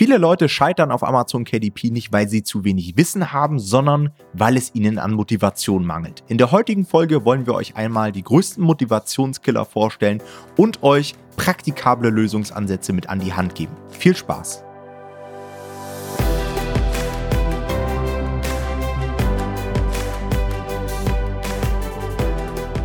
Viele Leute scheitern auf Amazon KDP nicht, weil sie zu wenig Wissen haben, sondern weil es ihnen an Motivation mangelt. In der heutigen Folge wollen wir euch einmal die größten Motivationskiller vorstellen und euch praktikable Lösungsansätze mit an die Hand geben. Viel Spaß!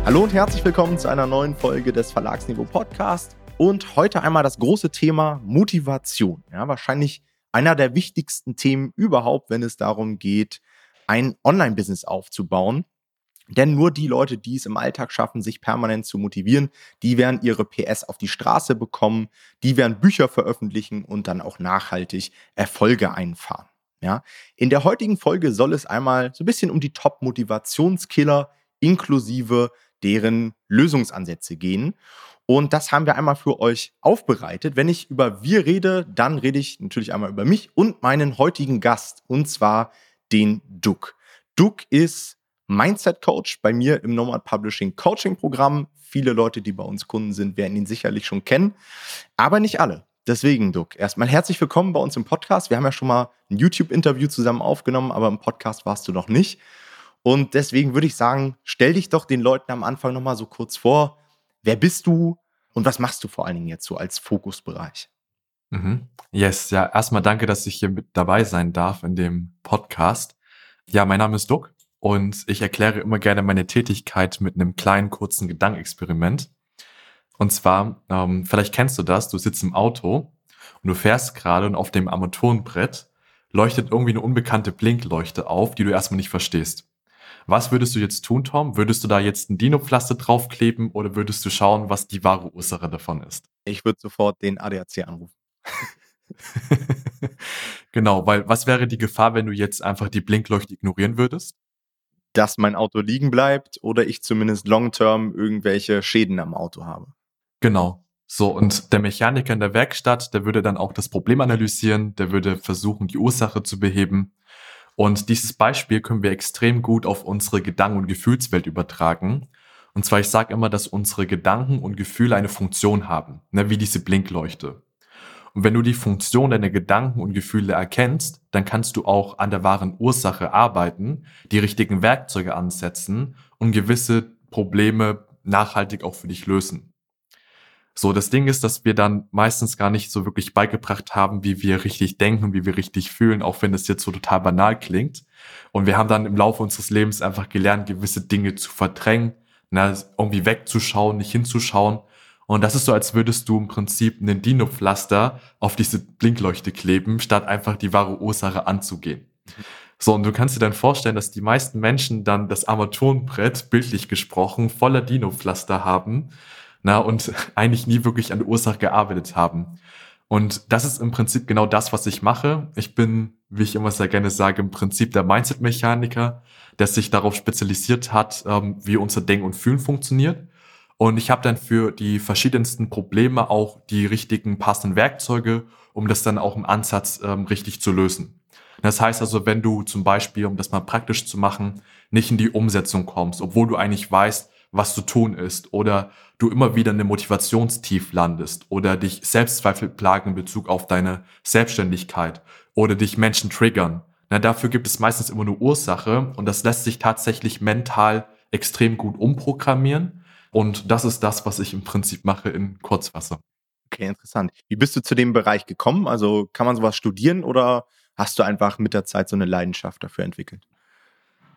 Hallo und herzlich willkommen zu einer neuen Folge des Verlagsniveau Podcast. Und heute einmal das große Thema Motivation. Ja, wahrscheinlich einer der wichtigsten Themen überhaupt, wenn es darum geht, ein Online-Business aufzubauen. Denn nur die Leute, die es im Alltag schaffen, sich permanent zu motivieren, die werden ihre PS auf die Straße bekommen, die werden Bücher veröffentlichen und dann auch nachhaltig Erfolge einfahren. Ja, in der heutigen Folge soll es einmal so ein bisschen um die Top-Motivationskiller inklusive deren Lösungsansätze gehen. Und das haben wir einmal für euch aufbereitet. Wenn ich über wir rede, dann rede ich natürlich einmal über mich und meinen heutigen Gast, und zwar den Duck. Duck ist Mindset Coach bei mir im Nomad Publishing Coaching Programm. Viele Leute, die bei uns Kunden sind, werden ihn sicherlich schon kennen, aber nicht alle. Deswegen, Duck, erstmal herzlich willkommen bei uns im Podcast. Wir haben ja schon mal ein YouTube-Interview zusammen aufgenommen, aber im Podcast warst du noch nicht. Und deswegen würde ich sagen, stell dich doch den Leuten am Anfang nochmal so kurz vor. Wer bist du und was machst du vor allen Dingen jetzt so als Fokusbereich? Mhm. Yes, ja, erstmal danke, dass ich hier mit dabei sein darf in dem Podcast. Ja, mein Name ist Duck und ich erkläre immer gerne meine Tätigkeit mit einem kleinen, kurzen Gedankenexperiment. Und zwar, ähm, vielleicht kennst du das, du sitzt im Auto und du fährst gerade und auf dem Armaturenbrett leuchtet irgendwie eine unbekannte Blinkleuchte auf, die du erstmal nicht verstehst. Was würdest du jetzt tun, Tom? Würdest du da jetzt ein Dino-Pflaster draufkleben oder würdest du schauen, was die wahre Ursache davon ist? Ich würde sofort den ADAC anrufen. genau, weil was wäre die Gefahr, wenn du jetzt einfach die Blinkleuchte ignorieren würdest? Dass mein Auto liegen bleibt oder ich zumindest long-term irgendwelche Schäden am Auto habe. Genau. So, und der Mechaniker in der Werkstatt, der würde dann auch das Problem analysieren, der würde versuchen, die Ursache zu beheben und dieses Beispiel können wir extrem gut auf unsere Gedanken- und Gefühlswelt übertragen. Und zwar, ich sage immer, dass unsere Gedanken und Gefühle eine Funktion haben, ne, wie diese Blinkleuchte. Und wenn du die Funktion deiner Gedanken und Gefühle erkennst, dann kannst du auch an der wahren Ursache arbeiten, die richtigen Werkzeuge ansetzen und gewisse Probleme nachhaltig auch für dich lösen. So, das Ding ist, dass wir dann meistens gar nicht so wirklich beigebracht haben, wie wir richtig denken, wie wir richtig fühlen, auch wenn das jetzt so total banal klingt. Und wir haben dann im Laufe unseres Lebens einfach gelernt, gewisse Dinge zu verdrängen, na, irgendwie wegzuschauen, nicht hinzuschauen. Und das ist so, als würdest du im Prinzip einen Dino-Pflaster auf diese Blinkleuchte kleben, statt einfach die wahre Ursache anzugehen. So, und du kannst dir dann vorstellen, dass die meisten Menschen dann das Armaturenbrett, bildlich gesprochen, voller Dino-Pflaster haben na, und eigentlich nie wirklich an der Ursache gearbeitet haben. Und das ist im Prinzip genau das, was ich mache. Ich bin, wie ich immer sehr gerne sage, im Prinzip der Mindset-Mechaniker, der sich darauf spezialisiert hat, ähm, wie unser Denken und Fühlen funktioniert. Und ich habe dann für die verschiedensten Probleme auch die richtigen passenden Werkzeuge, um das dann auch im Ansatz ähm, richtig zu lösen. Das heißt also, wenn du zum Beispiel, um das mal praktisch zu machen, nicht in die Umsetzung kommst, obwohl du eigentlich weißt, was zu tun ist oder du immer wieder in einem Motivationstief landest oder dich Selbstzweifel plagen in Bezug auf deine Selbstständigkeit oder dich Menschen triggern. Na, dafür gibt es meistens immer eine Ursache und das lässt sich tatsächlich mental extrem gut umprogrammieren. Und das ist das, was ich im Prinzip mache in Kurzwasser. Okay, interessant. Wie bist du zu dem Bereich gekommen? Also kann man sowas studieren oder hast du einfach mit der Zeit so eine Leidenschaft dafür entwickelt?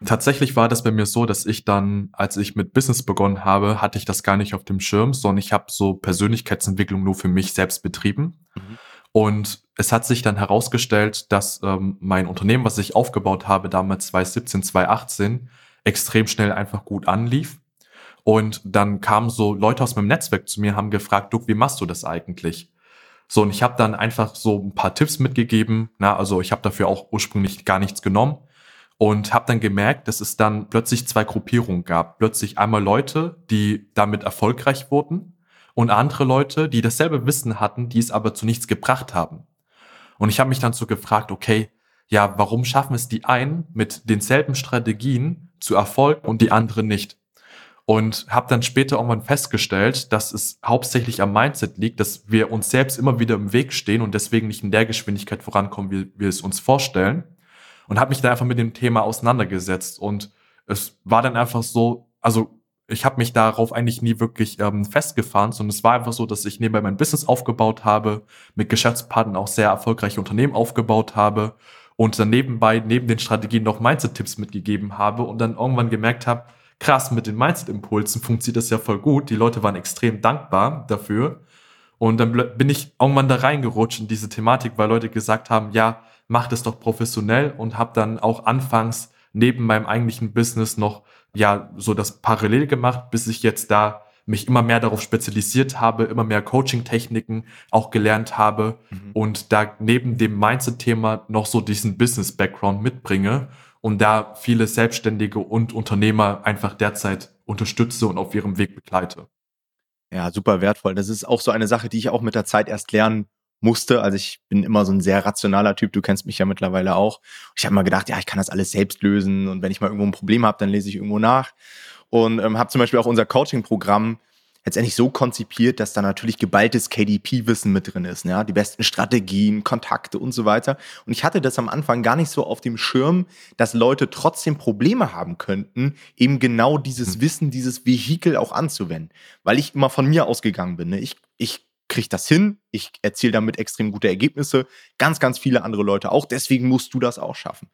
Tatsächlich war das bei mir so, dass ich dann, als ich mit Business begonnen habe, hatte ich das gar nicht auf dem Schirm, sondern ich habe so Persönlichkeitsentwicklung nur für mich selbst betrieben. Mhm. Und es hat sich dann herausgestellt, dass ähm, mein Unternehmen, was ich aufgebaut habe, damals 2017, 2018, extrem schnell einfach gut anlief. Und dann kamen so Leute aus meinem Netzwerk zu mir, haben gefragt, Duck, wie machst du das eigentlich? So, und ich habe dann einfach so ein paar Tipps mitgegeben. Na, also ich habe dafür auch ursprünglich gar nichts genommen und habe dann gemerkt, dass es dann plötzlich zwei Gruppierungen gab. Plötzlich einmal Leute, die damit erfolgreich wurden und andere Leute, die dasselbe Wissen hatten, die es aber zu nichts gebracht haben. Und ich habe mich dann so gefragt, okay, ja, warum schaffen es die einen mit denselben Strategien zu Erfolg und die anderen nicht? und habe dann später irgendwann festgestellt, dass es hauptsächlich am Mindset liegt, dass wir uns selbst immer wieder im Weg stehen und deswegen nicht in der Geschwindigkeit vorankommen, wie wir es uns vorstellen. Und habe mich da einfach mit dem Thema auseinandergesetzt und es war dann einfach so, also ich habe mich darauf eigentlich nie wirklich ähm, festgefahren, sondern es war einfach so, dass ich nebenbei mein Business aufgebaut habe, mit Geschäftspartnern auch sehr erfolgreiche Unternehmen aufgebaut habe und dann nebenbei neben den Strategien noch Mindset-Tipps mitgegeben habe und dann irgendwann gemerkt habe, krass, mit den Mindset-Impulsen funktioniert das ja voll gut. Die Leute waren extrem dankbar dafür. Und dann bin ich irgendwann da reingerutscht in diese Thematik, weil Leute gesagt haben, ja, mach das doch professionell und habe dann auch anfangs neben meinem eigentlichen Business noch ja so das parallel gemacht, bis ich jetzt da mich immer mehr darauf spezialisiert habe, immer mehr Coaching-Techniken auch gelernt habe mhm. und da neben dem Mindset-Thema noch so diesen Business-Background mitbringe und da viele Selbstständige und Unternehmer einfach derzeit unterstütze und auf ihrem Weg begleite. Ja, super wertvoll. Das ist auch so eine Sache, die ich auch mit der Zeit erst lernen musste. Also ich bin immer so ein sehr rationaler Typ, du kennst mich ja mittlerweile auch. Ich habe mal gedacht, ja, ich kann das alles selbst lösen und wenn ich mal irgendwo ein Problem habe, dann lese ich irgendwo nach. Und ähm, habe zum Beispiel auch unser Coaching-Programm letztendlich so konzipiert, dass da natürlich geballtes KDP-Wissen mit drin ist, ja, die besten Strategien, Kontakte und so weiter. Und ich hatte das am Anfang gar nicht so auf dem Schirm, dass Leute trotzdem Probleme haben könnten, eben genau dieses mhm. Wissen, dieses Vehikel auch anzuwenden, weil ich immer von mir ausgegangen bin. Ne? Ich, ich kriege das hin, ich erziele damit extrem gute Ergebnisse, ganz, ganz viele andere Leute auch, deswegen musst du das auch schaffen.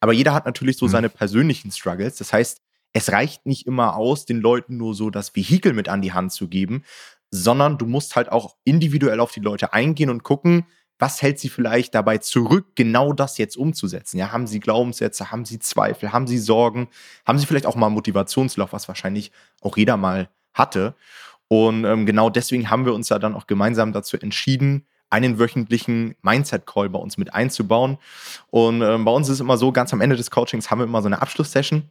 Aber jeder hat natürlich so mhm. seine persönlichen Struggles. Das heißt, es reicht nicht immer aus, den Leuten nur so das Vehikel mit an die Hand zu geben, sondern du musst halt auch individuell auf die Leute eingehen und gucken, was hält sie vielleicht dabei zurück, genau das jetzt umzusetzen? Ja, haben sie Glaubenssätze, haben sie Zweifel, haben sie Sorgen, haben sie vielleicht auch mal Motivationslauf, was wahrscheinlich auch jeder mal hatte. Und ähm, genau deswegen haben wir uns ja dann auch gemeinsam dazu entschieden, einen wöchentlichen Mindset-Call bei uns mit einzubauen. Und ähm, bei uns ist es immer so, ganz am Ende des Coachings haben wir immer so eine Abschlusssession.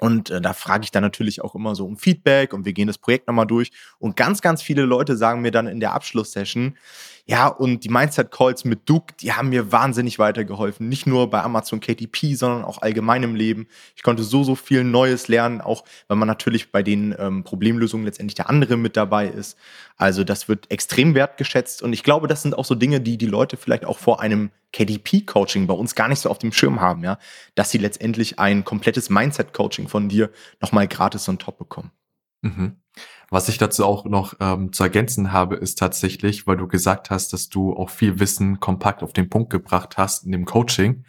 Und äh, da frage ich dann natürlich auch immer so um Feedback und wir gehen das Projekt nochmal durch. Und ganz, ganz viele Leute sagen mir dann in der Abschlusssession, ja, und die Mindset-Calls mit Duke, die haben mir wahnsinnig weitergeholfen. Nicht nur bei Amazon KTP, sondern auch allgemein im Leben. Ich konnte so, so viel Neues lernen, auch weil man natürlich bei den ähm, Problemlösungen letztendlich der andere mit dabei ist. Also das wird extrem wertgeschätzt. Und ich glaube, das sind auch so Dinge, die die Leute vielleicht auch vor einem KDP-Coaching bei uns gar nicht so auf dem Schirm haben, ja, dass sie letztendlich ein komplettes Mindset-Coaching von dir nochmal gratis on top bekommen. Mhm. Was ich dazu auch noch ähm, zu ergänzen habe, ist tatsächlich, weil du gesagt hast, dass du auch viel Wissen kompakt auf den Punkt gebracht hast in dem Coaching,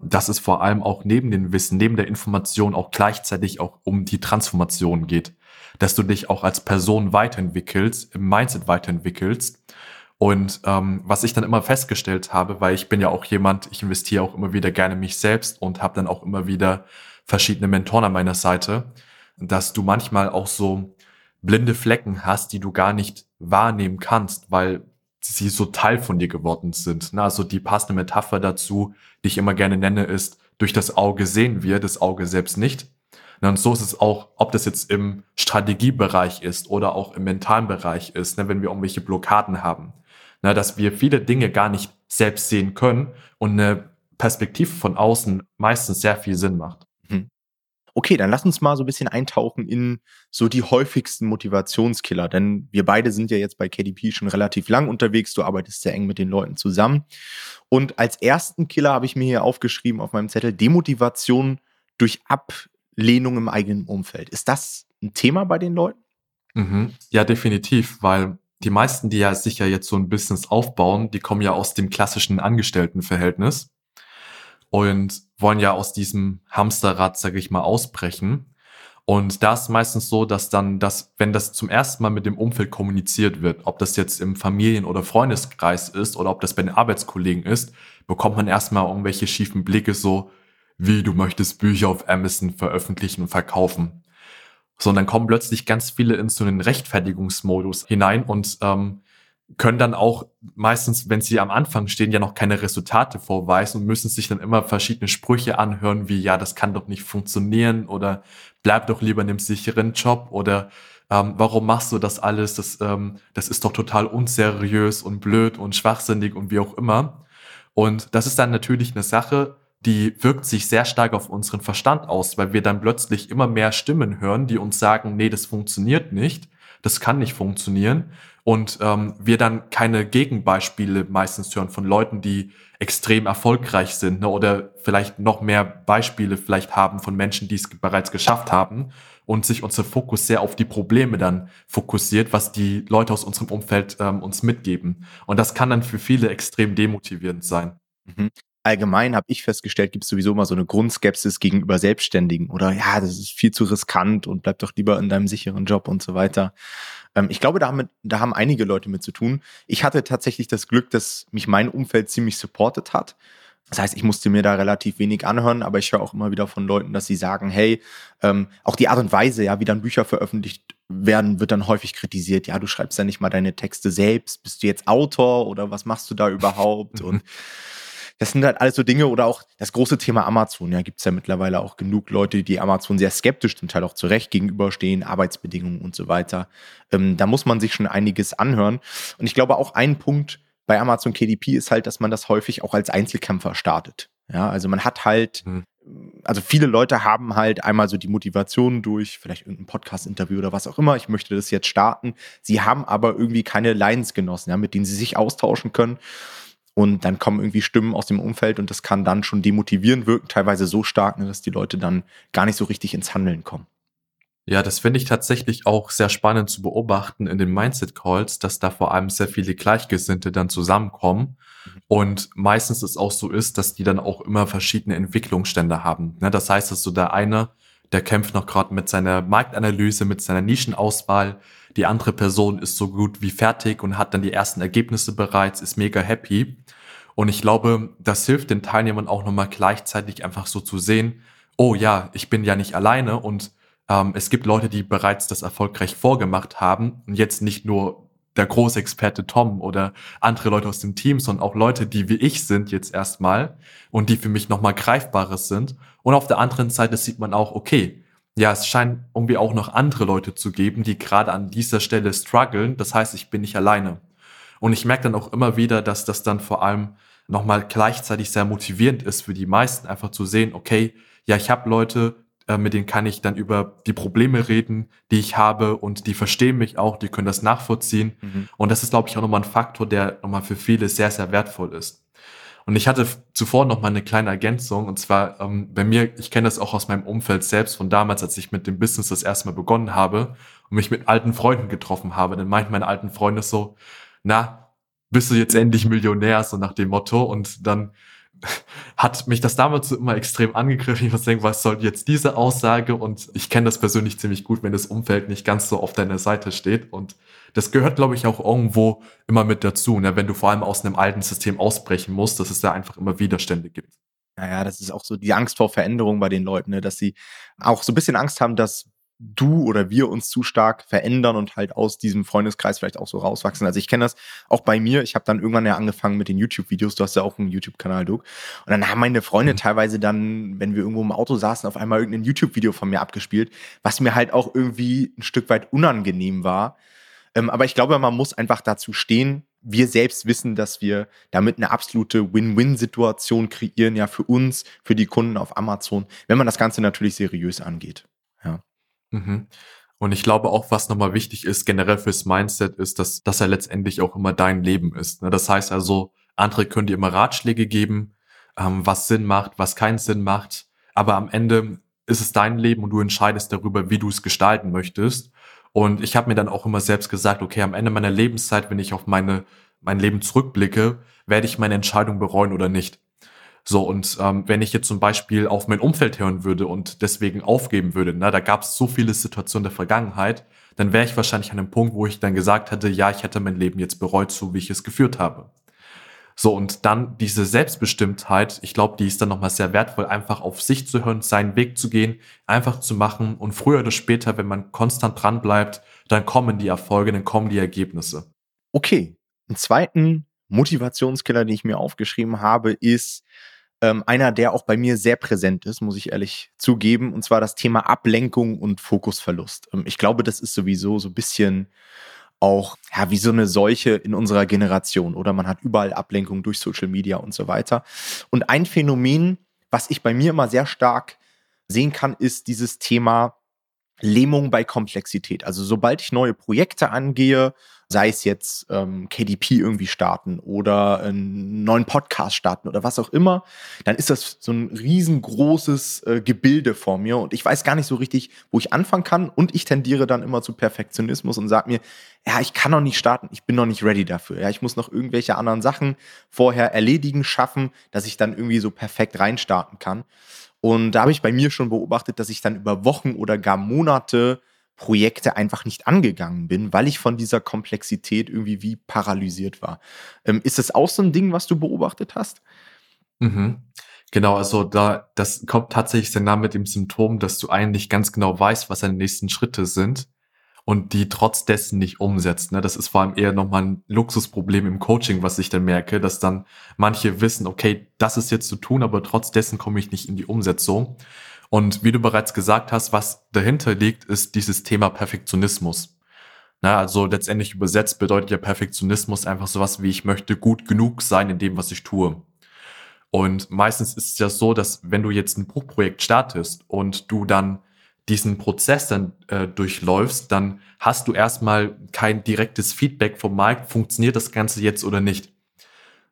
dass es vor allem auch neben dem Wissen, neben der Information auch gleichzeitig auch um die Transformation geht. Dass du dich auch als Person weiterentwickelst, im Mindset weiterentwickelst. Und ähm, was ich dann immer festgestellt habe, weil ich bin ja auch jemand, ich investiere auch immer wieder gerne mich selbst und habe dann auch immer wieder verschiedene Mentoren an meiner Seite, dass du manchmal auch so blinde Flecken hast, die du gar nicht wahrnehmen kannst, weil sie so Teil von dir geworden sind. Also die passende Metapher dazu, die ich immer gerne nenne, ist, durch das Auge sehen wir, das Auge selbst nicht. Und so ist es auch, ob das jetzt im Strategiebereich ist oder auch im mentalen Bereich ist, ne, wenn wir irgendwelche Blockaden haben. dass wir viele Dinge gar nicht selbst sehen können und eine Perspektive von außen meistens sehr viel Sinn macht. Okay, dann lass uns mal so ein bisschen eintauchen in so die häufigsten Motivationskiller, denn wir beide sind ja jetzt bei KDP schon relativ lang unterwegs, du arbeitest sehr eng mit den Leuten zusammen. Und als ersten Killer habe ich mir hier aufgeschrieben auf meinem Zettel Demotivation durch Ablehnung im eigenen Umfeld. Ist das ein Thema bei den Leuten? Mhm. Ja, definitiv, weil die meisten, die ja sicher jetzt so ein Business aufbauen, die kommen ja aus dem klassischen Angestelltenverhältnis und wollen ja aus diesem Hamsterrad, sage ich mal, ausbrechen. Und da ist meistens so, dass dann das, wenn das zum ersten Mal mit dem Umfeld kommuniziert wird, ob das jetzt im Familien- oder Freundeskreis ist oder ob das bei den Arbeitskollegen ist, bekommt man erstmal irgendwelche schiefen Blicke so, wie du möchtest Bücher auf Amazon veröffentlichen und verkaufen. So, und dann kommen plötzlich ganz viele in so einen Rechtfertigungsmodus hinein und ähm, können dann auch meistens, wenn sie am Anfang stehen, ja noch keine Resultate vorweisen und müssen sich dann immer verschiedene Sprüche anhören, wie ja, das kann doch nicht funktionieren oder bleib doch lieber in dem sicheren Job oder ähm, warum machst du das alles? Das, ähm, das ist doch total unseriös und blöd und schwachsinnig und wie auch immer. Und das ist dann natürlich eine Sache, die wirkt sich sehr stark auf unseren Verstand aus, weil wir dann plötzlich immer mehr Stimmen hören, die uns sagen, nee, das funktioniert nicht, das kann nicht funktionieren. Und ähm, wir dann keine Gegenbeispiele meistens hören von Leuten, die extrem erfolgreich sind ne, oder vielleicht noch mehr Beispiele vielleicht haben von Menschen, die es bereits geschafft haben und sich unser Fokus sehr auf die Probleme dann fokussiert, was die Leute aus unserem Umfeld ähm, uns mitgeben. Und das kann dann für viele extrem demotivierend sein. Mhm allgemein habe ich festgestellt, gibt es sowieso immer so eine Grundskepsis gegenüber Selbstständigen oder ja, das ist viel zu riskant und bleib doch lieber in deinem sicheren Job und so weiter. Ähm, ich glaube, damit, da haben einige Leute mit zu tun. Ich hatte tatsächlich das Glück, dass mich mein Umfeld ziemlich supportet hat. Das heißt, ich musste mir da relativ wenig anhören, aber ich höre auch immer wieder von Leuten, dass sie sagen, hey, ähm, auch die Art und Weise, ja, wie dann Bücher veröffentlicht werden, wird dann häufig kritisiert. Ja, du schreibst ja nicht mal deine Texte selbst. Bist du jetzt Autor oder was machst du da überhaupt? und das sind halt alles so Dinge oder auch das große Thema Amazon. Ja, gibt es ja mittlerweile auch genug Leute, die Amazon sehr skeptisch, zum Teil auch zu Recht gegenüberstehen, Arbeitsbedingungen und so weiter. Ähm, da muss man sich schon einiges anhören. Und ich glaube auch ein Punkt bei Amazon KDP ist halt, dass man das häufig auch als Einzelkämpfer startet. Ja, also man hat halt, mhm. also viele Leute haben halt einmal so die Motivation durch vielleicht irgendein Podcast-Interview oder was auch immer. Ich möchte das jetzt starten. Sie haben aber irgendwie keine Leidensgenossen, ja, mit denen sie sich austauschen können. Und dann kommen irgendwie Stimmen aus dem Umfeld und das kann dann schon demotivierend wirken, teilweise so stark, ne, dass die Leute dann gar nicht so richtig ins Handeln kommen. Ja, das finde ich tatsächlich auch sehr spannend zu beobachten in den Mindset Calls, dass da vor allem sehr viele Gleichgesinnte dann zusammenkommen. Mhm. Und meistens es auch so ist, dass die dann auch immer verschiedene Entwicklungsstände haben. Ne, das heißt, dass so der eine, der kämpft noch gerade mit seiner Marktanalyse, mit seiner Nischenauswahl. Die andere Person ist so gut wie fertig und hat dann die ersten Ergebnisse bereits, ist mega happy. Und ich glaube, das hilft den Teilnehmern auch nochmal gleichzeitig einfach so zu sehen, oh ja, ich bin ja nicht alleine und ähm, es gibt Leute, die bereits das erfolgreich vorgemacht haben und jetzt nicht nur der Großexperte Tom oder andere Leute aus dem Team, sondern auch Leute, die wie ich sind jetzt erstmal und die für mich nochmal greifbares sind. Und auf der anderen Seite sieht man auch, okay, ja, es scheint irgendwie auch noch andere Leute zu geben, die gerade an dieser Stelle strugglen. Das heißt, ich bin nicht alleine. Und ich merke dann auch immer wieder, dass das dann vor allem nochmal gleichzeitig sehr motivierend ist für die meisten, einfach zu sehen, okay, ja, ich habe Leute, äh, mit denen kann ich dann über die Probleme reden, die ich habe und die verstehen mich auch, die können das nachvollziehen. Mhm. Und das ist, glaube ich, auch nochmal ein Faktor, der nochmal für viele sehr, sehr wertvoll ist. Und ich hatte zuvor noch mal eine kleine Ergänzung und zwar ähm, bei mir, ich kenne das auch aus meinem Umfeld selbst von damals, als ich mit dem Business das erste Mal begonnen habe und mich mit alten Freunden getroffen habe. Dann meinten meine alten Freunde so, na, bist du jetzt endlich Millionär, so nach dem Motto. Und dann hat mich das damals so immer extrem angegriffen. Ich muss denken, was soll jetzt diese Aussage? Und ich kenne das persönlich ziemlich gut, wenn das Umfeld nicht ganz so auf deiner Seite steht. Und das gehört, glaube ich, auch irgendwo immer mit dazu, ne? wenn du vor allem aus einem alten System ausbrechen musst, dass es da einfach immer Widerstände gibt. Naja, das ist auch so die Angst vor Veränderung bei den Leuten, ne? dass sie auch so ein bisschen Angst haben, dass du oder wir uns zu stark verändern und halt aus diesem Freundeskreis vielleicht auch so rauswachsen. Also ich kenne das auch bei mir. Ich habe dann irgendwann ja angefangen mit den YouTube-Videos. Du hast ja auch einen YouTube-Kanal, Doug. Und dann haben meine Freunde mhm. teilweise dann, wenn wir irgendwo im Auto saßen, auf einmal irgendein YouTube-Video von mir abgespielt, was mir halt auch irgendwie ein Stück weit unangenehm war. Ähm, aber ich glaube, man muss einfach dazu stehen. Wir selbst wissen, dass wir damit eine absolute Win-Win-Situation kreieren, ja, für uns, für die Kunden auf Amazon, wenn man das Ganze natürlich seriös angeht. Mhm. Und ich glaube auch, was nochmal wichtig ist, generell fürs Mindset, ist, dass, dass er letztendlich auch immer dein Leben ist. Ne? Das heißt also, andere können dir immer Ratschläge geben, ähm, was Sinn macht, was keinen Sinn macht. Aber am Ende ist es dein Leben und du entscheidest darüber, wie du es gestalten möchtest. Und ich habe mir dann auch immer selbst gesagt, okay, am Ende meiner Lebenszeit, wenn ich auf meine, mein Leben zurückblicke, werde ich meine Entscheidung bereuen oder nicht. So, und ähm, wenn ich jetzt zum Beispiel auf mein Umfeld hören würde und deswegen aufgeben würde, na, da gab es so viele Situationen der Vergangenheit, dann wäre ich wahrscheinlich an einem Punkt, wo ich dann gesagt hätte, ja, ich hätte mein Leben jetzt bereut, so wie ich es geführt habe. So, und dann diese Selbstbestimmtheit, ich glaube, die ist dann nochmal sehr wertvoll, einfach auf sich zu hören, seinen Weg zu gehen, einfach zu machen und früher oder später, wenn man konstant dran bleibt, dann kommen die Erfolge, dann kommen die Ergebnisse. Okay, einen zweiten Motivationskiller, den ich mir aufgeschrieben habe, ist ähm, einer, der auch bei mir sehr präsent ist, muss ich ehrlich zugeben, und zwar das Thema Ablenkung und Fokusverlust. Ähm, ich glaube, das ist sowieso so ein bisschen auch ja, wie so eine Seuche in unserer Generation oder man hat überall Ablenkung durch Social Media und so weiter. Und ein Phänomen, was ich bei mir immer sehr stark sehen kann, ist dieses Thema Lähmung bei Komplexität. Also sobald ich neue Projekte angehe, sei es jetzt ähm, KDP irgendwie starten oder einen neuen Podcast starten oder was auch immer, dann ist das so ein riesengroßes äh, Gebilde vor mir und ich weiß gar nicht so richtig, wo ich anfangen kann und ich tendiere dann immer zu Perfektionismus und sage mir, ja, ich kann noch nicht starten, ich bin noch nicht ready dafür. Ja, ich muss noch irgendwelche anderen Sachen vorher erledigen, schaffen, dass ich dann irgendwie so perfekt reinstarten kann. Und da habe ich bei mir schon beobachtet, dass ich dann über Wochen oder gar Monate Projekte einfach nicht angegangen bin, weil ich von dieser Komplexität irgendwie wie paralysiert war. Ähm, ist das auch so ein Ding, was du beobachtet hast? Mhm. Genau, also da, das kommt tatsächlich nah mit dem Symptom, dass du eigentlich ganz genau weißt, was deine nächsten Schritte sind und die trotz dessen nicht umsetzt. Ne? Das ist vor allem eher nochmal ein Luxusproblem im Coaching, was ich dann merke, dass dann manche wissen, okay, das ist jetzt zu tun, aber trotz dessen komme ich nicht in die Umsetzung. Und wie du bereits gesagt hast, was dahinter liegt, ist dieses Thema Perfektionismus. Na, also letztendlich übersetzt bedeutet ja Perfektionismus einfach sowas wie ich möchte gut genug sein in dem, was ich tue. Und meistens ist es ja so, dass wenn du jetzt ein Buchprojekt startest und du dann diesen Prozess dann äh, durchläufst, dann hast du erstmal kein direktes Feedback vom Markt, funktioniert das Ganze jetzt oder nicht.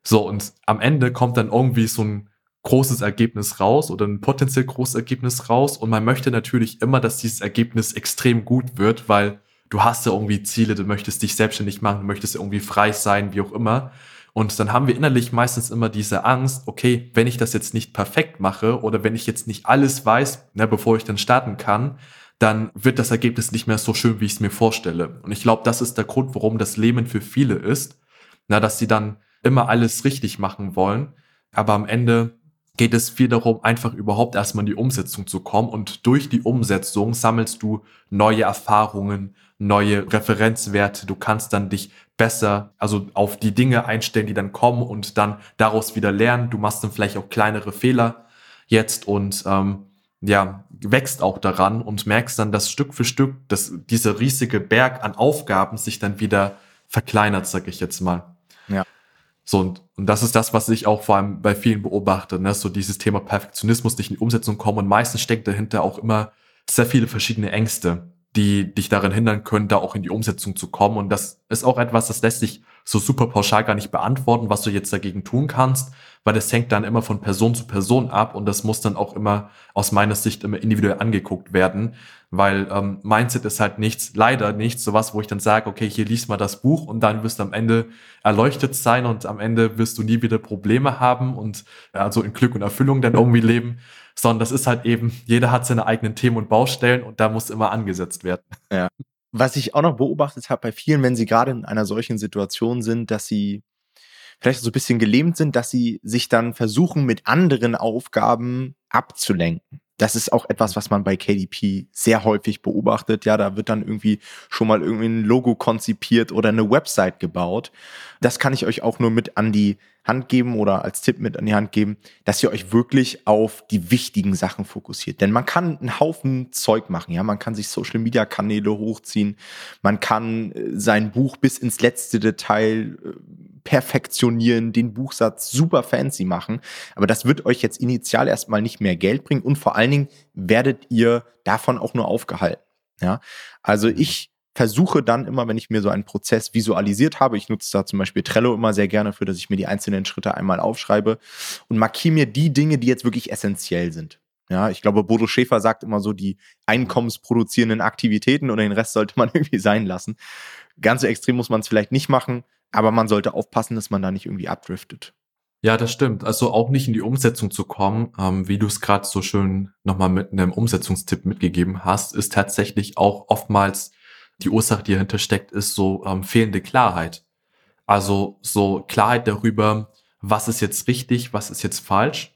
So, und am Ende kommt dann irgendwie so ein großes Ergebnis raus oder ein potenziell großes Ergebnis raus und man möchte natürlich immer, dass dieses Ergebnis extrem gut wird, weil du hast ja irgendwie Ziele, du möchtest dich selbstständig machen, du möchtest irgendwie frei sein, wie auch immer. Und dann haben wir innerlich meistens immer diese Angst, okay, wenn ich das jetzt nicht perfekt mache oder wenn ich jetzt nicht alles weiß, ne, bevor ich dann starten kann, dann wird das Ergebnis nicht mehr so schön, wie ich es mir vorstelle. Und ich glaube, das ist der Grund, warum das Leben für viele ist, na, dass sie dann immer alles richtig machen wollen, aber am Ende geht es viel darum, einfach überhaupt erstmal in die Umsetzung zu kommen und durch die Umsetzung sammelst du neue Erfahrungen, neue Referenzwerte, du kannst dann dich besser, also auf die Dinge einstellen, die dann kommen und dann daraus wieder lernen. Du machst dann vielleicht auch kleinere Fehler jetzt und ähm, ja, wächst auch daran und merkst dann, dass Stück für Stück dass dieser riesige Berg an Aufgaben sich dann wieder verkleinert, sag ich jetzt mal. Ja. So, und, und das ist das, was ich auch vor allem bei vielen beobachte, ne? so dieses Thema Perfektionismus nicht in die Umsetzung kommen und meistens steckt dahinter auch immer sehr viele verschiedene Ängste die dich daran hindern können, da auch in die Umsetzung zu kommen. Und das ist auch etwas, das lässt sich so super pauschal gar nicht beantworten, was du jetzt dagegen tun kannst, weil das hängt dann immer von Person zu Person ab und das muss dann auch immer aus meiner Sicht immer individuell angeguckt werden, weil ähm, Mindset ist halt nichts, leider nichts, sowas, wo ich dann sage, okay, hier liest mal das Buch und dann wirst du am Ende erleuchtet sein und am Ende wirst du nie wieder Probleme haben und also in Glück und Erfüllung dann irgendwie leben, sondern das ist halt eben, jeder hat seine eigenen Themen und Baustellen und da muss immer angesetzt werden. Ja. Was ich auch noch beobachtet habe bei vielen, wenn sie gerade in einer solchen Situation sind, dass sie vielleicht so ein bisschen gelähmt sind, dass sie sich dann versuchen, mit anderen Aufgaben abzulenken. Das ist auch etwas, was man bei KDP sehr häufig beobachtet. Ja, da wird dann irgendwie schon mal irgendwie ein Logo konzipiert oder eine Website gebaut. Das kann ich euch auch nur mit an die Hand geben oder als Tipp mit an die Hand geben, dass ihr euch wirklich auf die wichtigen Sachen fokussiert. Denn man kann einen Haufen Zeug machen. Ja, man kann sich Social Media Kanäle hochziehen. Man kann äh, sein Buch bis ins letzte Detail äh, perfektionieren, den Buchsatz super fancy machen. Aber das wird euch jetzt initial erstmal nicht mehr Geld bringen und vor allen Dingen werdet ihr davon auch nur aufgehalten. Ja, also mhm. ich versuche dann immer, wenn ich mir so einen Prozess visualisiert habe, ich nutze da zum Beispiel Trello immer sehr gerne für, dass ich mir die einzelnen Schritte einmal aufschreibe und markiere mir die Dinge, die jetzt wirklich essentiell sind. Ja, ich glaube, Bodo Schäfer sagt immer so, die einkommensproduzierenden Aktivitäten und den Rest sollte man irgendwie sein lassen. Ganz so extrem muss man es vielleicht nicht machen, aber man sollte aufpassen, dass man da nicht irgendwie abdriftet. Ja, das stimmt. Also auch nicht in die Umsetzung zu kommen, ähm, wie du es gerade so schön nochmal mit einem Umsetzungstipp mitgegeben hast, ist tatsächlich auch oftmals die Ursache, die dahinter steckt, ist so ähm, fehlende Klarheit. Also so Klarheit darüber, was ist jetzt richtig, was ist jetzt falsch.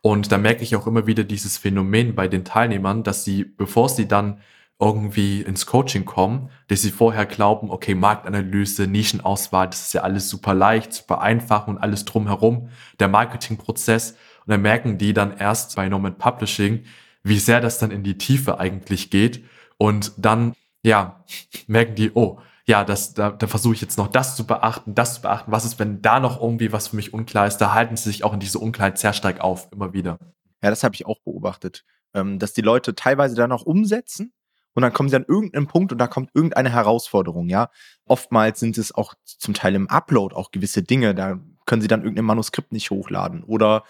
Und da merke ich auch immer wieder dieses Phänomen bei den Teilnehmern, dass sie, bevor sie dann irgendwie ins Coaching kommen, dass sie vorher glauben, okay, Marktanalyse, Nischenauswahl, das ist ja alles super leicht, super einfach und alles drumherum, der Marketingprozess. Und dann merken die dann erst bei Norman Publishing, wie sehr das dann in die Tiefe eigentlich geht. Und dann, ja, merken die, oh, ja, das, da, da versuche ich jetzt noch das zu beachten, das zu beachten. Was ist, wenn da noch irgendwie was für mich unklar ist? Da halten sie sich auch in diese Unklarheit sehr stark auf, immer wieder. Ja, das habe ich auch beobachtet. Ähm, dass die Leute teilweise dann auch umsetzen und dann kommen sie an irgendeinen Punkt und da kommt irgendeine Herausforderung, ja. Oftmals sind es auch zum Teil im Upload auch gewisse Dinge, da können sie dann irgendein Manuskript nicht hochladen oder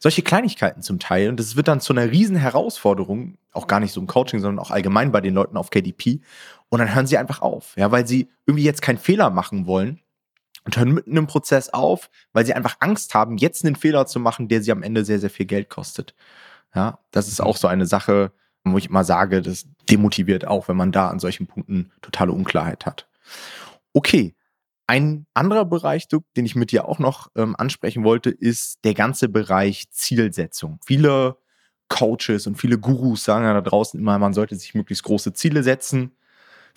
solche Kleinigkeiten zum Teil. Und das wird dann zu einer riesen Herausforderung, auch gar nicht so im Coaching, sondern auch allgemein bei den Leuten auf KDP. Und dann hören sie einfach auf, ja, weil sie irgendwie jetzt keinen Fehler machen wollen und hören mitten im Prozess auf, weil sie einfach Angst haben, jetzt einen Fehler zu machen, der sie am Ende sehr, sehr viel Geld kostet. Ja, das ist auch so eine Sache, wo ich immer sage, das demotiviert auch, wenn man da an solchen Punkten totale Unklarheit hat. Okay, ein anderer Bereich, den ich mit dir auch noch ähm, ansprechen wollte, ist der ganze Bereich Zielsetzung. Viele Coaches und viele Gurus sagen ja da draußen immer, man sollte sich möglichst große Ziele setzen.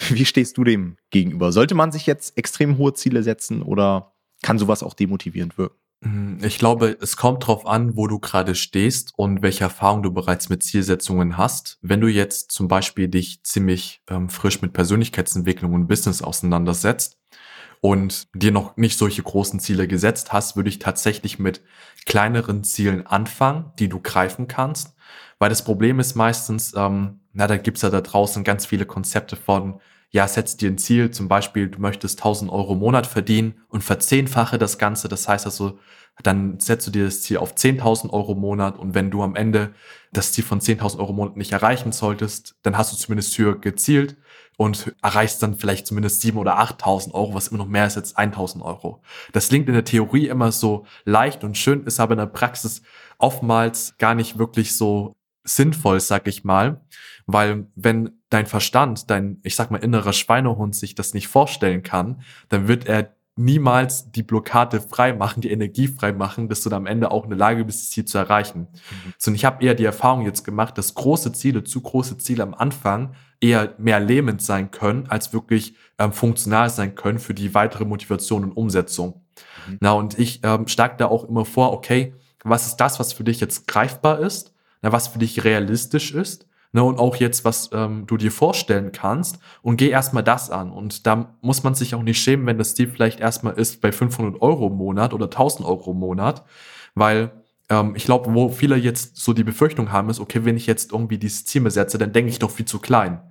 Wie stehst du dem gegenüber? Sollte man sich jetzt extrem hohe Ziele setzen oder kann sowas auch demotivierend wirken? Hm, ich glaube, es kommt darauf an, wo du gerade stehst und welche Erfahrung du bereits mit Zielsetzungen hast. Wenn du jetzt zum Beispiel dich ziemlich ähm, frisch mit Persönlichkeitsentwicklung und Business auseinandersetzt und dir noch nicht solche großen Ziele gesetzt hast, würde ich tatsächlich mit kleineren Zielen anfangen, die du greifen kannst. Weil das Problem ist meistens, ähm, na, da gibt's ja da draußen ganz viele Konzepte von, ja, setz dir ein Ziel, zum Beispiel, du möchtest 1000 Euro im Monat verdienen und verzehnfache das Ganze. Das heißt also, dann setzt du dir das Ziel auf 10.000 Euro im Monat und wenn du am Ende das Ziel von 10.000 Euro im Monat nicht erreichen solltest, dann hast du zumindest höher gezielt und erreichst dann vielleicht zumindest 7.000 oder 8.000 Euro, was immer noch mehr ist als 1.000 Euro. Das klingt in der Theorie immer so leicht und schön, ist aber in der Praxis oftmals gar nicht wirklich so sinnvoll, sag ich mal, weil wenn dein Verstand, dein, ich sag mal, innerer Schweinehund sich das nicht vorstellen kann, dann wird er niemals die Blockade frei machen, die Energie frei machen, dass du dann am Ende auch in der Lage bist, das Ziel zu erreichen. Mhm. So, und ich habe eher die Erfahrung jetzt gemacht, dass große Ziele, zu große Ziele am Anfang eher mehr lähmend sein können, als wirklich ähm, funktional sein können für die weitere Motivation und Umsetzung. Mhm. Na, und ich ähm, schlage da auch immer vor, okay, was ist das, was für dich jetzt greifbar ist? Na, was für dich realistisch ist? Ne, und auch jetzt, was ähm, du dir vorstellen kannst und geh erstmal das an. Und da muss man sich auch nicht schämen, wenn das Ziel vielleicht erstmal ist bei 500 Euro im Monat oder 1000 Euro im Monat, weil ähm, ich glaube, wo viele jetzt so die Befürchtung haben, ist, okay, wenn ich jetzt irgendwie dieses Ziel mir setze, dann denke ich doch viel zu klein.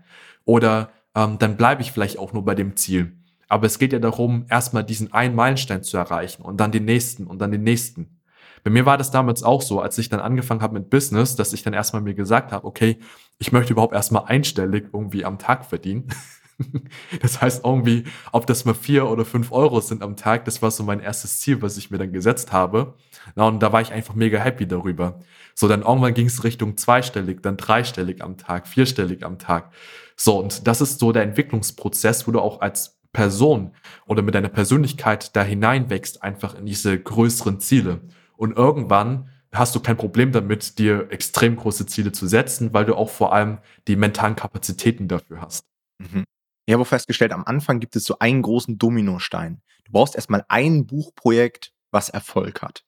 Oder ähm, dann bleibe ich vielleicht auch nur bei dem Ziel. Aber es geht ja darum, erstmal diesen einen Meilenstein zu erreichen und dann den nächsten und dann den nächsten. Bei mir war das damals auch so, als ich dann angefangen habe mit Business, dass ich dann erstmal mir gesagt habe, okay, ich möchte überhaupt erstmal einstellig irgendwie am Tag verdienen. Das heißt irgendwie, ob das mal vier oder fünf Euro sind am Tag, das war so mein erstes Ziel, was ich mir dann gesetzt habe. und da war ich einfach mega happy darüber. So, dann irgendwann ging es Richtung zweistellig, dann dreistellig am Tag, vierstellig am Tag. So, und das ist so der Entwicklungsprozess, wo du auch als Person oder mit deiner Persönlichkeit da hineinwächst, einfach in diese größeren Ziele. Und irgendwann hast du kein Problem damit, dir extrem große Ziele zu setzen, weil du auch vor allem die mentalen Kapazitäten dafür hast. Mhm. Ich habe festgestellt, am Anfang gibt es so einen großen Dominostein. Du brauchst erstmal ein Buchprojekt, was Erfolg hat.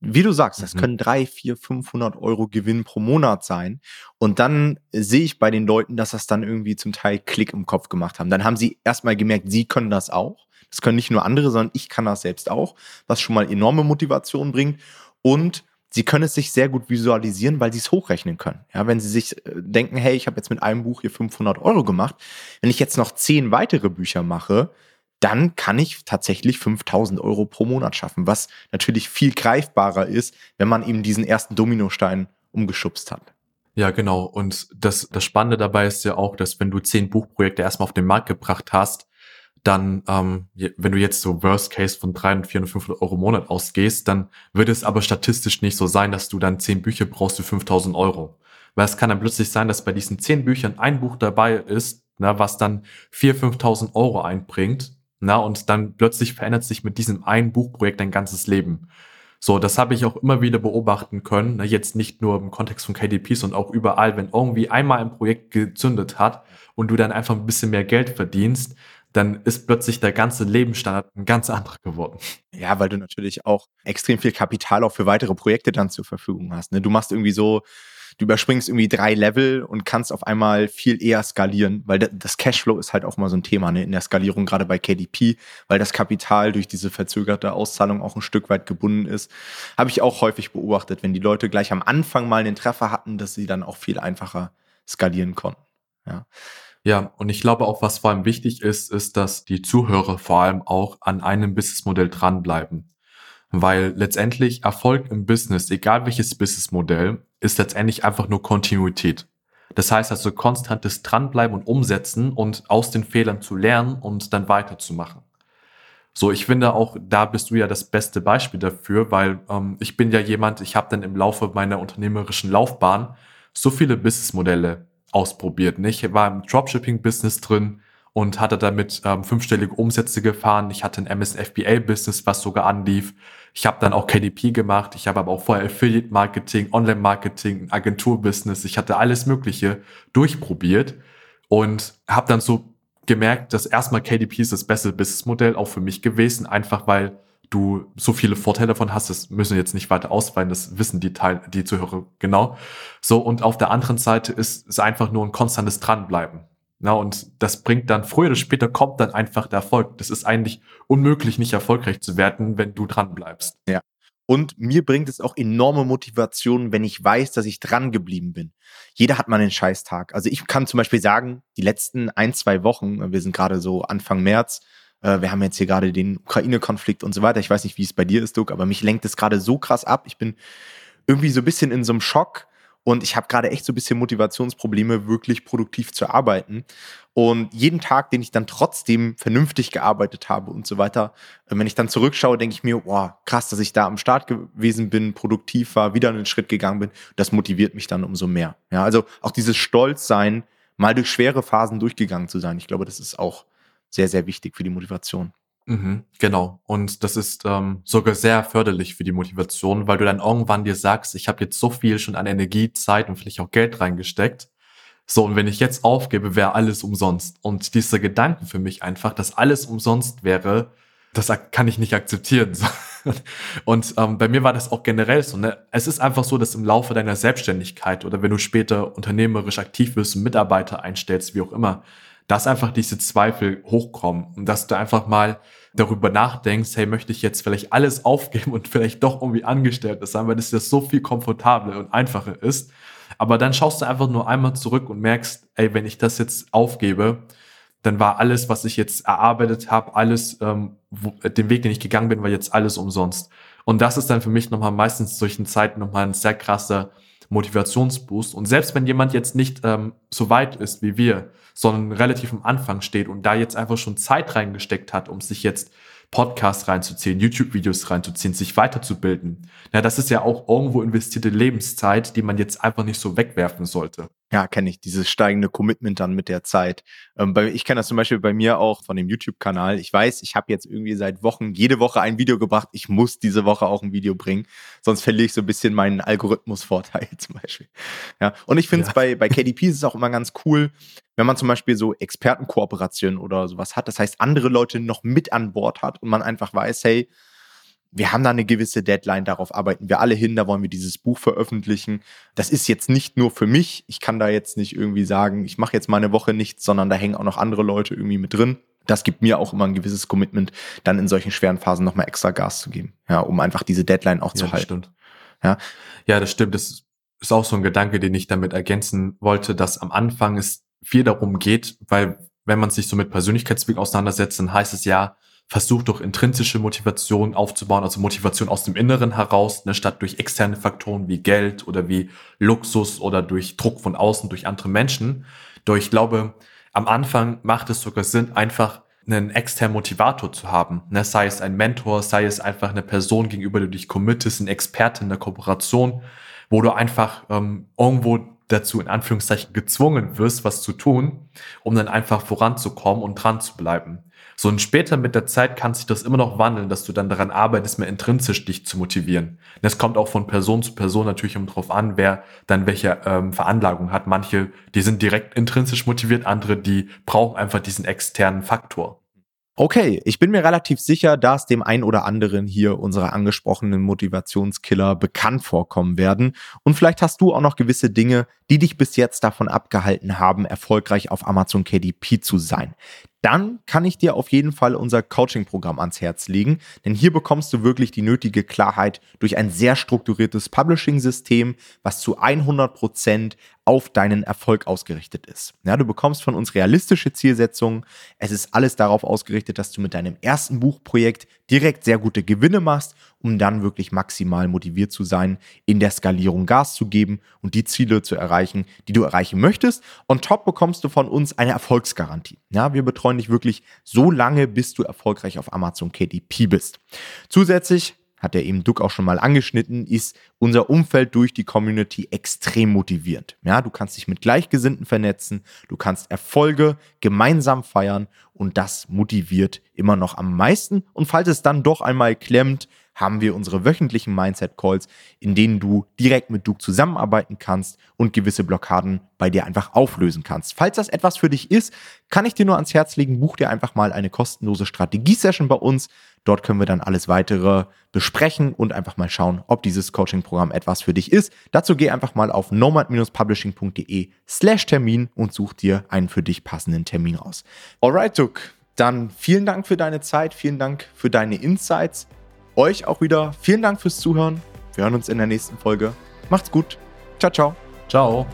Wie du sagst, das mhm. können drei, vier, 500 Euro Gewinn pro Monat sein. Und dann sehe ich bei den Leuten, dass das dann irgendwie zum Teil Klick im Kopf gemacht haben. Dann haben sie erstmal gemerkt, sie können das auch. Das können nicht nur andere, sondern ich kann das selbst auch, was schon mal enorme Motivation bringt. Und sie können es sich sehr gut visualisieren, weil sie es hochrechnen können. Ja, wenn sie sich äh, denken, hey, ich habe jetzt mit einem Buch hier 500 Euro gemacht, wenn ich jetzt noch zehn weitere Bücher mache, dann kann ich tatsächlich 5000 Euro pro Monat schaffen, was natürlich viel greifbarer ist, wenn man eben diesen ersten Dominostein umgeschubst hat. Ja, genau. Und das, das Spannende dabei ist ja auch, dass wenn du zehn Buchprojekte erstmal auf den Markt gebracht hast, dann, ähm, wenn du jetzt so Worst Case von 300, 400, 500 Euro im Monat ausgehst, dann würde es aber statistisch nicht so sein, dass du dann zehn Bücher brauchst für 5000 Euro. Weil es kann dann plötzlich sein, dass bei diesen zehn Büchern ein Buch dabei ist, na, was dann 4.000, 5.000 Euro einbringt. Na, und dann plötzlich verändert sich mit diesem einen Buchprojekt dein ganzes Leben. So, das habe ich auch immer wieder beobachten können. Na, jetzt nicht nur im Kontext von KDP, sondern auch überall, wenn irgendwie einmal ein Projekt gezündet hat und du dann einfach ein bisschen mehr Geld verdienst, dann ist plötzlich der ganze Lebensstandard ein ganz anderer geworden. Ja, weil du natürlich auch extrem viel Kapital auch für weitere Projekte dann zur Verfügung hast. Ne? Du machst irgendwie so, du überspringst irgendwie drei Level und kannst auf einmal viel eher skalieren, weil das Cashflow ist halt auch mal so ein Thema ne, in der Skalierung, gerade bei KDP, weil das Kapital durch diese verzögerte Auszahlung auch ein Stück weit gebunden ist. Habe ich auch häufig beobachtet, wenn die Leute gleich am Anfang mal einen Treffer hatten, dass sie dann auch viel einfacher skalieren konnten. Ja. Ja, und ich glaube auch, was vor allem wichtig ist, ist, dass die Zuhörer vor allem auch an einem Businessmodell dranbleiben. Weil letztendlich Erfolg im Business, egal welches Businessmodell, ist letztendlich einfach nur Kontinuität. Das heißt also konstantes Dranbleiben und Umsetzen und aus den Fehlern zu lernen und dann weiterzumachen. So, ich finde auch, da bist du ja das beste Beispiel dafür, weil ähm, ich bin ja jemand, ich habe dann im Laufe meiner unternehmerischen Laufbahn so viele Businessmodelle ausprobiert. Ich war im Dropshipping-Business drin, und hatte damit ähm, fünfstellige Umsätze gefahren. Ich hatte ein MSFBA-Business, was sogar anlief. Ich habe dann auch KDP gemacht. Ich habe aber auch vorher Affiliate-Marketing, Online-Marketing, Agentur-Business. Ich hatte alles Mögliche durchprobiert und habe dann so gemerkt, dass erstmal KDP ist das beste Businessmodell auch für mich gewesen, einfach weil du so viele Vorteile davon hast, das müssen wir jetzt nicht weiter ausweiten, das wissen die Teil, die Zuhörer genau. So, und auf der anderen Seite ist es einfach nur ein konstantes Dranbleiben. Na, und das bringt dann, früher oder später kommt dann einfach der Erfolg. Das ist eigentlich unmöglich, nicht erfolgreich zu werden, wenn du dran bleibst. Ja. Und mir bringt es auch enorme Motivation, wenn ich weiß, dass ich dran geblieben bin. Jeder hat mal einen Scheißtag. Also ich kann zum Beispiel sagen, die letzten ein, zwei Wochen, wir sind gerade so Anfang März, äh, wir haben jetzt hier gerade den Ukraine-Konflikt und so weiter. Ich weiß nicht, wie es bei dir ist, Doug, aber mich lenkt es gerade so krass ab. Ich bin irgendwie so ein bisschen in so einem Schock und ich habe gerade echt so ein bisschen Motivationsprobleme, wirklich produktiv zu arbeiten. Und jeden Tag, den ich dann trotzdem vernünftig gearbeitet habe und so weiter, äh, wenn ich dann zurückschaue, denke ich mir, boah, krass, dass ich da am Start gewesen bin, produktiv war, wieder einen Schritt gegangen bin. Das motiviert mich dann umso mehr. Ja, also auch dieses Stolzsein, mal durch schwere Phasen durchgegangen zu sein. Ich glaube, das ist auch sehr, sehr wichtig für die Motivation. Mhm, genau. Und das ist ähm, sogar sehr förderlich für die Motivation, weil du dann irgendwann dir sagst, ich habe jetzt so viel schon an Energie, Zeit und vielleicht auch Geld reingesteckt. So, und wenn ich jetzt aufgebe, wäre alles umsonst. Und dieser Gedanke für mich einfach, dass alles umsonst wäre, das kann ich nicht akzeptieren. Und ähm, bei mir war das auch generell so. Ne? Es ist einfach so, dass im Laufe deiner Selbstständigkeit oder wenn du später unternehmerisch aktiv wirst Mitarbeiter einstellst, wie auch immer, dass einfach diese Zweifel hochkommen und dass du einfach mal darüber nachdenkst, hey, möchte ich jetzt vielleicht alles aufgeben und vielleicht doch irgendwie Angestellte sein, weil das ja so viel komfortabler und einfacher ist. Aber dann schaust du einfach nur einmal zurück und merkst, ey, wenn ich das jetzt aufgebe, dann war alles, was ich jetzt erarbeitet habe, alles, ähm, wo, den Weg, den ich gegangen bin, war jetzt alles umsonst. Und das ist dann für mich nochmal meistens solchen Zeiten nochmal ein sehr krasser Motivationsboost. Und selbst wenn jemand jetzt nicht ähm, so weit ist wie wir, sondern relativ am Anfang steht und da jetzt einfach schon Zeit reingesteckt hat, um sich jetzt Podcasts reinzuziehen, YouTube-Videos reinzuziehen, sich weiterzubilden. Ja, das ist ja auch irgendwo investierte Lebenszeit, die man jetzt einfach nicht so wegwerfen sollte. Ja, kenne ich, dieses steigende Commitment dann mit der Zeit. Ähm, bei, ich kenne das zum Beispiel bei mir auch von dem YouTube-Kanal. Ich weiß, ich habe jetzt irgendwie seit Wochen jede Woche ein Video gebracht. Ich muss diese Woche auch ein Video bringen, sonst verliere ich so ein bisschen meinen Algorithmusvorteil zum Beispiel. Ja, und ich finde es ja. bei, bei KDP ist es auch immer ganz cool, wenn man zum Beispiel so Expertenkooperationen oder sowas hat. Das heißt, andere Leute noch mit an Bord hat und man einfach weiß, hey, wir haben da eine gewisse Deadline, darauf arbeiten wir alle hin, da wollen wir dieses Buch veröffentlichen. Das ist jetzt nicht nur für mich, ich kann da jetzt nicht irgendwie sagen, ich mache jetzt mal eine Woche nichts, sondern da hängen auch noch andere Leute irgendwie mit drin. Das gibt mir auch immer ein gewisses Commitment, dann in solchen schweren Phasen nochmal extra Gas zu geben, ja, um einfach diese Deadline auch ja, zu halten. Stimmt. Ja. ja, das stimmt. Das ist auch so ein Gedanke, den ich damit ergänzen wollte, dass am Anfang es viel darum geht, weil wenn man sich so mit Persönlichkeitsweg auseinandersetzt, dann heißt es ja, versucht doch intrinsische Motivation aufzubauen, also Motivation aus dem Inneren heraus, ne, statt durch externe Faktoren wie Geld oder wie Luxus oder durch Druck von außen durch andere Menschen. Doch ich glaube, am Anfang macht es sogar Sinn, einfach einen externen Motivator zu haben. Ne, sei es ein Mentor, sei es einfach eine Person, gegenüber der du dich committest, ein Experte in der Kooperation, wo du einfach ähm, irgendwo dazu in Anführungszeichen gezwungen wirst, was zu tun, um dann einfach voranzukommen und dran zu bleiben. So und später mit der Zeit kann sich das immer noch wandeln, dass du dann daran arbeitest, mehr intrinsisch dich zu motivieren. Das kommt auch von Person zu Person natürlich um drauf an, wer dann welche ähm, Veranlagung hat. Manche, die sind direkt intrinsisch motiviert, andere, die brauchen einfach diesen externen Faktor. Okay, ich bin mir relativ sicher, dass dem einen oder anderen hier unsere angesprochenen Motivationskiller bekannt vorkommen werden. Und vielleicht hast du auch noch gewisse Dinge, die dich bis jetzt davon abgehalten haben, erfolgreich auf Amazon KDP zu sein dann kann ich dir auf jeden Fall unser Coaching-Programm ans Herz legen, denn hier bekommst du wirklich die nötige Klarheit durch ein sehr strukturiertes Publishing-System, was zu 100 Prozent auf deinen Erfolg ausgerichtet ist. Ja, du bekommst von uns realistische Zielsetzungen. Es ist alles darauf ausgerichtet, dass du mit deinem ersten Buchprojekt direkt sehr gute Gewinne machst, um dann wirklich maximal motiviert zu sein, in der Skalierung Gas zu geben und die Ziele zu erreichen, die du erreichen möchtest. On top bekommst du von uns eine Erfolgsgarantie. Ja, wir betreuen dich wirklich so lange, bis du erfolgreich auf Amazon KDP bist. Zusätzlich hat der eben Duck auch schon mal angeschnitten, ist unser Umfeld durch die Community extrem motivierend. Ja, du kannst dich mit Gleichgesinnten vernetzen, du kannst Erfolge gemeinsam feiern und das motiviert immer noch am meisten. Und falls es dann doch einmal klemmt, haben wir unsere wöchentlichen Mindset-Calls, in denen du direkt mit Duke zusammenarbeiten kannst und gewisse Blockaden bei dir einfach auflösen kannst. Falls das etwas für dich ist, kann ich dir nur ans Herz legen, buch dir einfach mal eine kostenlose Strategie-Session bei uns. Dort können wir dann alles weitere besprechen und einfach mal schauen, ob dieses Coaching-Programm etwas für dich ist. Dazu geh einfach mal auf nomad-publishing.de slash Termin und such dir einen für dich passenden Termin aus. Alright, Duke. Dann vielen Dank für deine Zeit, vielen Dank für deine Insights. Euch auch wieder vielen Dank fürs Zuhören. Wir hören uns in der nächsten Folge. Macht's gut. Ciao, ciao. Ciao.